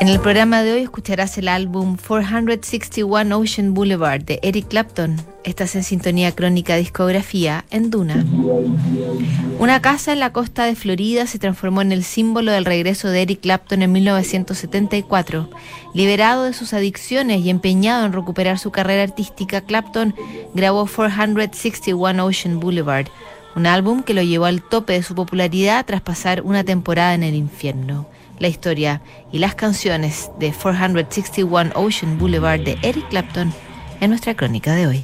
En el programa de hoy escucharás el álbum 461 Ocean Boulevard de Eric Clapton. Estás en sintonía crónica discografía en Duna. Una casa en la costa de Florida se transformó en el símbolo del regreso de Eric Clapton en 1974. Liberado de sus adicciones y empeñado en recuperar su carrera artística, Clapton grabó 461 Ocean Boulevard, un álbum que lo llevó al tope de su popularidad tras pasar una temporada en el infierno la historia y las canciones de 461 Ocean Boulevard de Eric Clapton en nuestra crónica de hoy.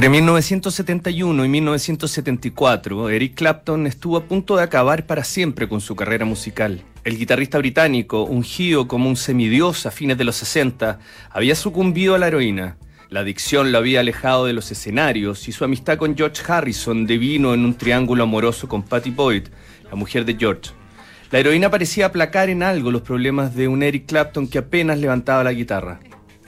Entre 1971 y 1974, Eric Clapton estuvo a punto de acabar para siempre con su carrera musical. El guitarrista británico, ungido como un semidios a fines de los 60, había sucumbido a la heroína. La adicción lo había alejado de los escenarios y su amistad con George Harrison devino en un triángulo amoroso con Patty Boyd, la mujer de George. La heroína parecía aplacar en algo los problemas de un Eric Clapton que apenas levantaba la guitarra.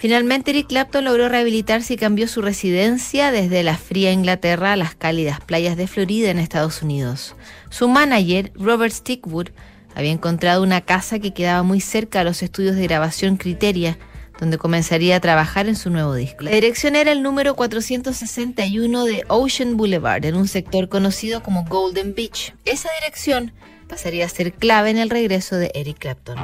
Finalmente Eric Clapton logró rehabilitarse y cambió su residencia desde la fría Inglaterra a las cálidas playas de Florida en Estados Unidos. Su manager, Robert Stickwood, había encontrado una casa que quedaba muy cerca a los estudios de grabación Criteria, donde comenzaría a trabajar en su nuevo disco. La dirección era el número 461 de Ocean Boulevard, en un sector conocido como Golden Beach. Esa dirección pasaría a ser clave en el regreso de Eric Clapton.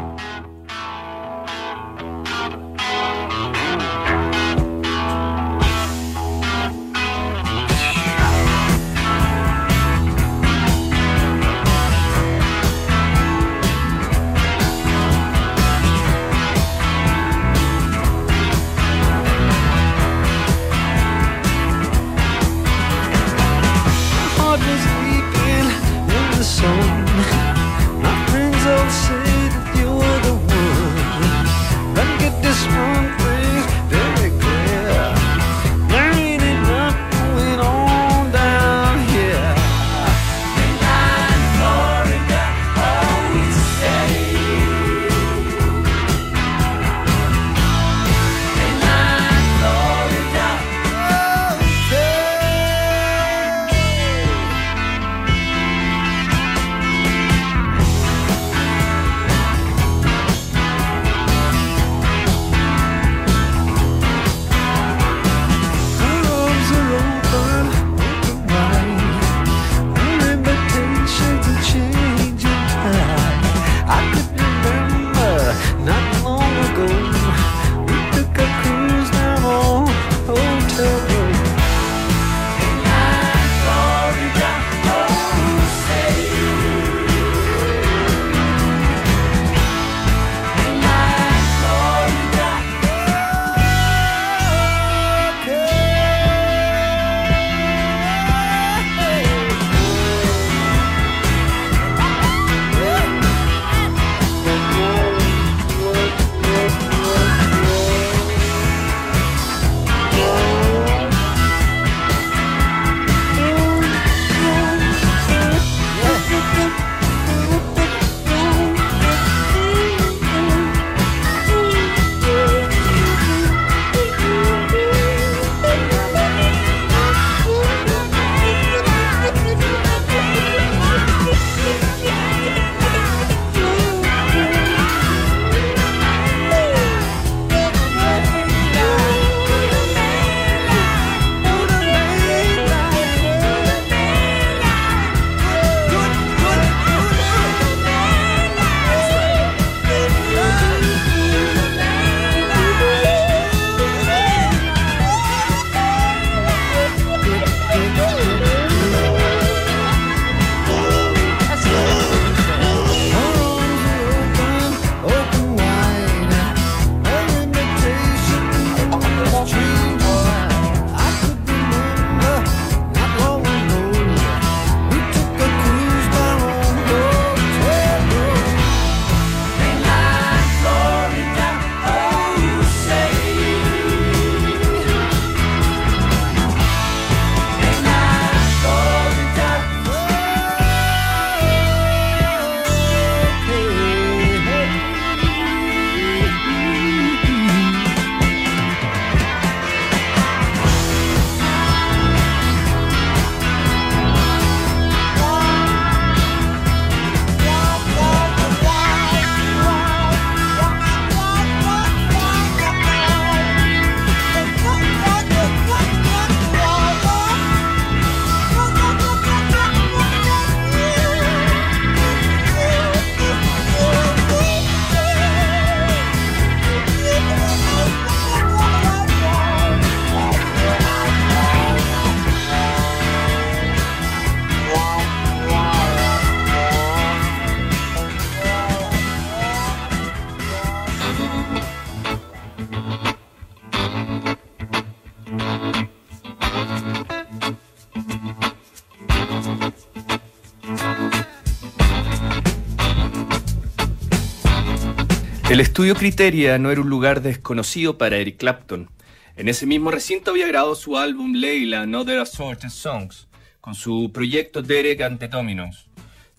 El estudio Criteria no era un lugar desconocido para Eric Clapton. En ese mismo recinto había grabado su álbum Leila, Another Assorted Songs, con su proyecto Derek and the Dominos.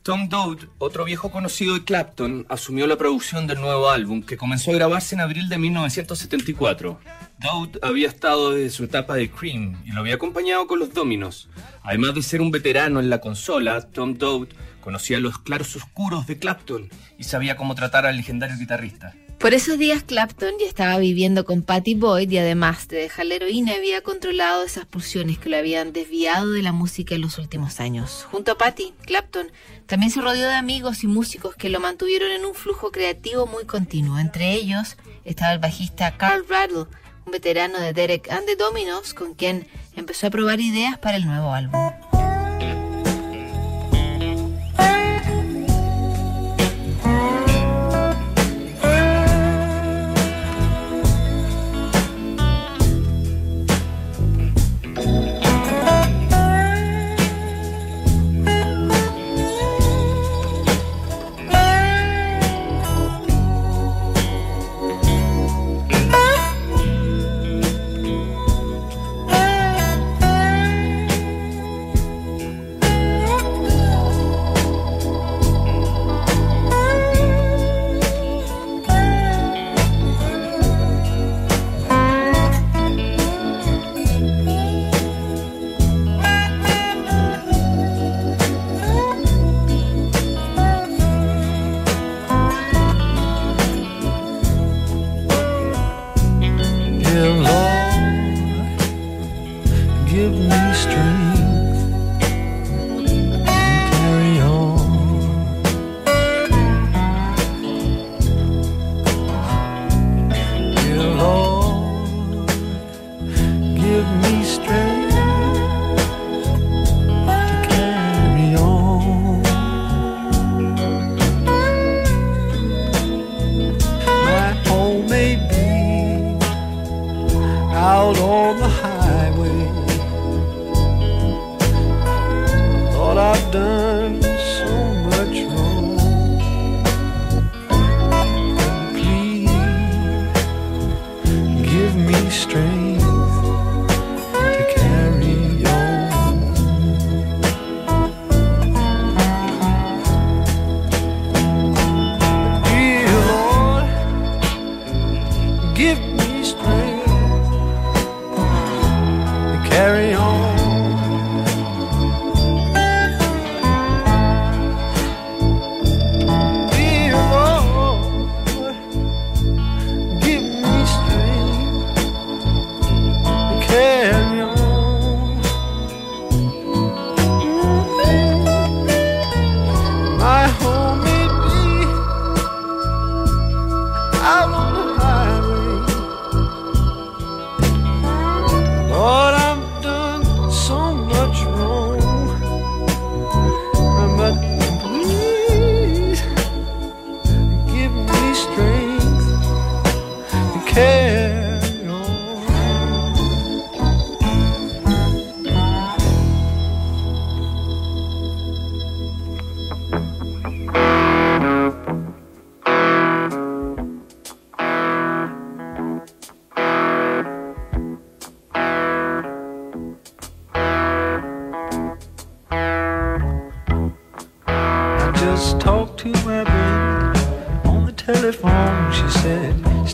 Tom Dowd, otro viejo conocido de Clapton, asumió la producción del nuevo álbum, que comenzó a grabarse en abril de 1974. Dowd había estado desde su etapa de Cream y lo había acompañado con los Dominos. Además de ser un veterano en la consola, Tom Dowd Conocía los claros oscuros de Clapton y sabía cómo tratar al legendario guitarrista. Por esos días Clapton ya estaba viviendo con Patty Boyd y además de dejar la heroína había controlado esas pulsiones que lo habían desviado de la música en los últimos años. Junto a Patty, Clapton también se rodeó de amigos y músicos que lo mantuvieron en un flujo creativo muy continuo. Entre ellos estaba el bajista Carl Rattle, un veterano de Derek and the Dominos con quien empezó a probar ideas para el nuevo álbum.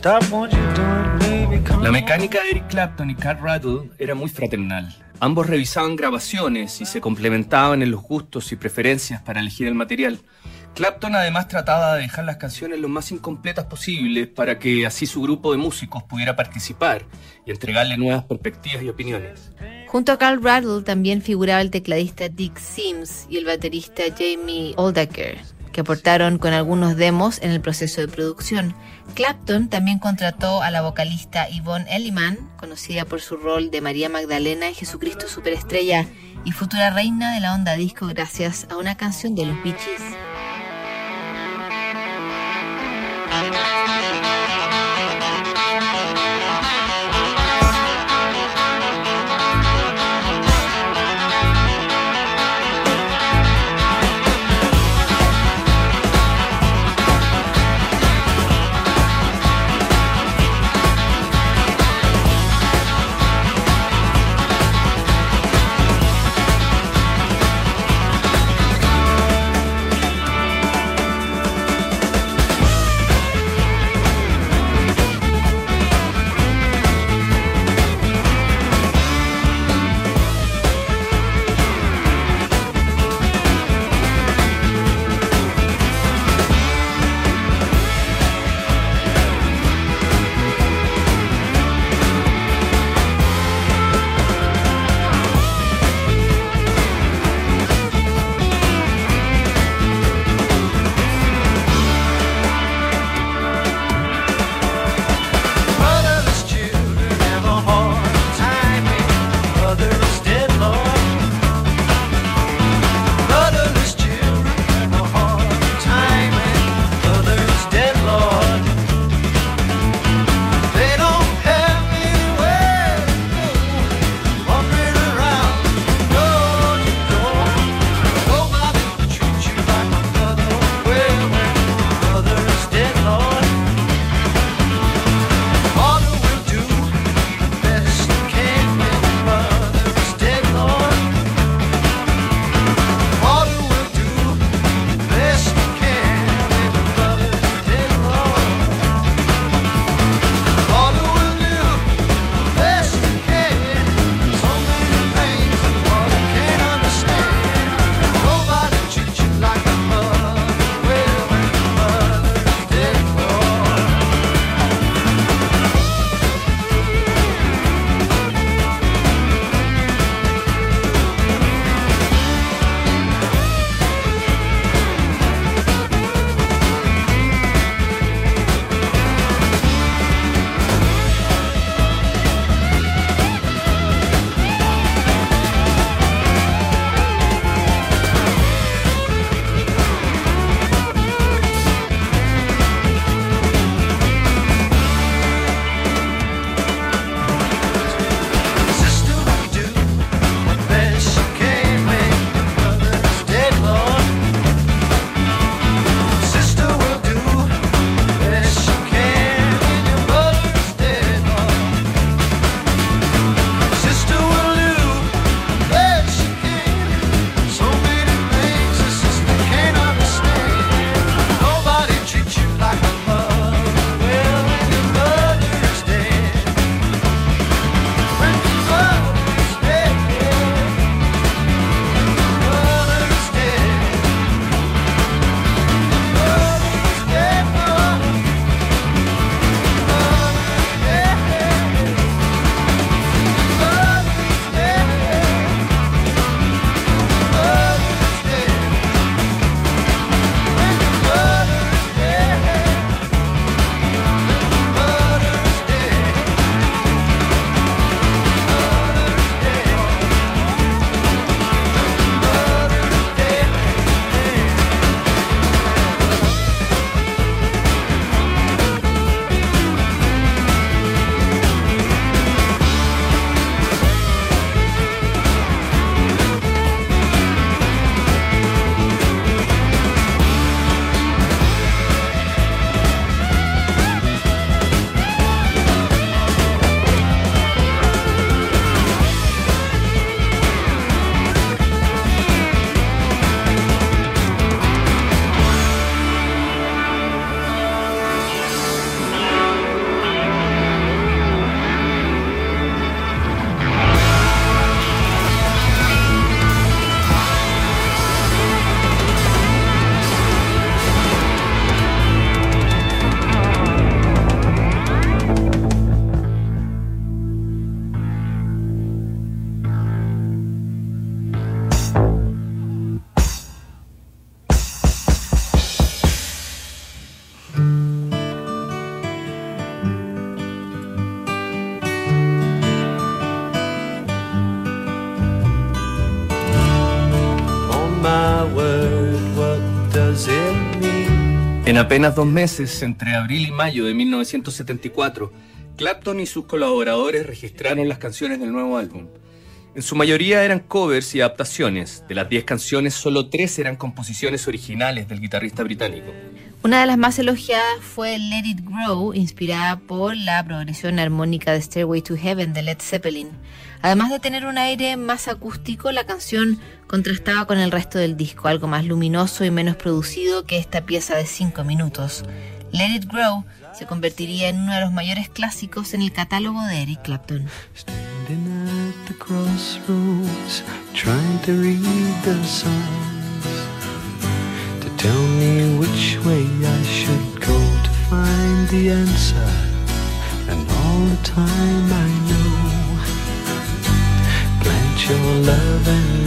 La mecánica de Eric Clapton y Carl Rattle era muy fraternal. Ambos revisaban grabaciones y se complementaban en los gustos y preferencias para elegir el material. Clapton además trataba de dejar las canciones lo más incompletas posibles para que así su grupo de músicos pudiera participar y entregarle nuevas perspectivas y opiniones. Junto a Carl Rattle también figuraba el tecladista Dick Sims y el baterista Jamie Oldaker que aportaron con algunos demos en el proceso de producción. Clapton también contrató a la vocalista Yvonne Elliman, conocida por su rol de María Magdalena en Jesucristo Superestrella y futura reina de la onda disco gracias a una canción de los Bee En apenas dos meses, entre abril y mayo de 1974, Clapton y sus colaboradores registraron las canciones del nuevo álbum. En su mayoría eran covers y adaptaciones. De las 10 canciones, solo 3 eran composiciones originales del guitarrista británico. Una de las más elogiadas fue Let It Grow, inspirada por la progresión armónica de Stairway to Heaven de Led Zeppelin. Además de tener un aire más acústico, la canción contrastaba con el resto del disco, algo más luminoso y menos producido que esta pieza de 5 minutos. Let It Grow se convertiría en uno de los mayores clásicos en el catálogo de Eric Clapton. Tell me which way I should go to find the answer. And all the time I know, plant your love and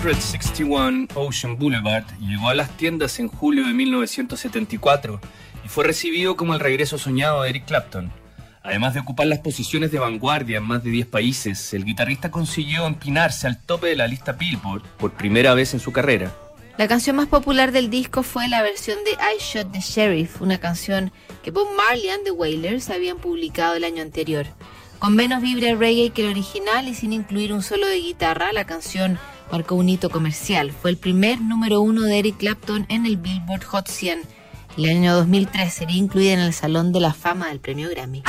461 Ocean Boulevard llegó a las tiendas en julio de 1974 y fue recibido como el regreso soñado de Eric Clapton. Además de ocupar las posiciones de vanguardia en más de 10 países, el guitarrista consiguió empinarse al tope de la lista Billboard por primera vez en su carrera. La canción más popular del disco fue la versión de I Shot the Sheriff, una canción que Bob Marley and the Wailers habían publicado el año anterior. Con menos vibra reggae que el original y sin incluir un solo de guitarra, la canción marcó un hito comercial. Fue el primer número uno de Eric Clapton en el Billboard Hot 100. El año 2003 sería incluida en el Salón de la Fama del Premio Grammy.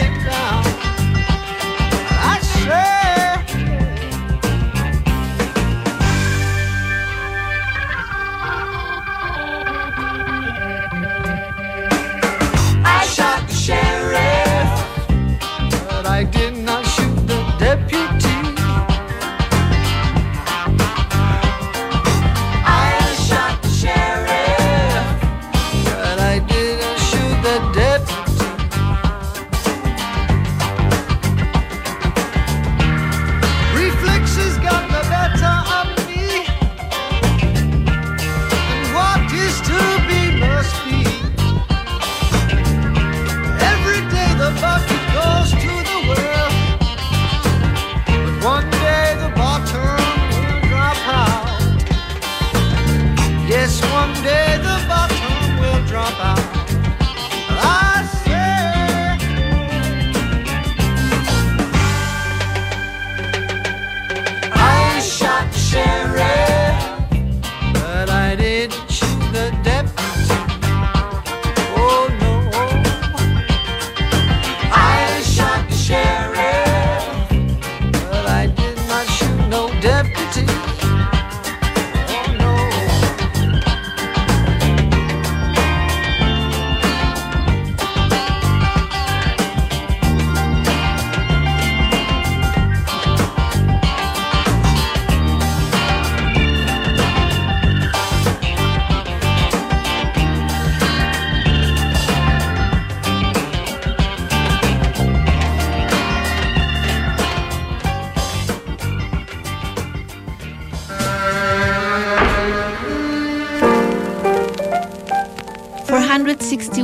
it down.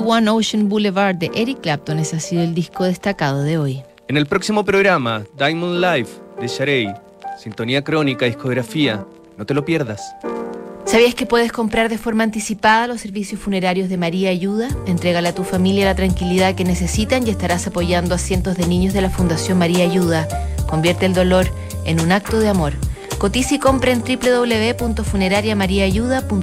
461 Ocean Boulevard de Eric Clapton, ese ha sido el disco destacado de hoy. En el próximo programa, Diamond Life de Sharey, Sintonía Crónica, Discografía, no te lo pierdas. ¿Sabías que puedes comprar de forma anticipada los servicios funerarios de María Ayuda? Entrégale a tu familia la tranquilidad que necesitan y estarás apoyando a cientos de niños de la Fundación María Ayuda. Convierte el dolor en un acto de amor. Cotiza y compra en www.funerariamariaayuda.cl.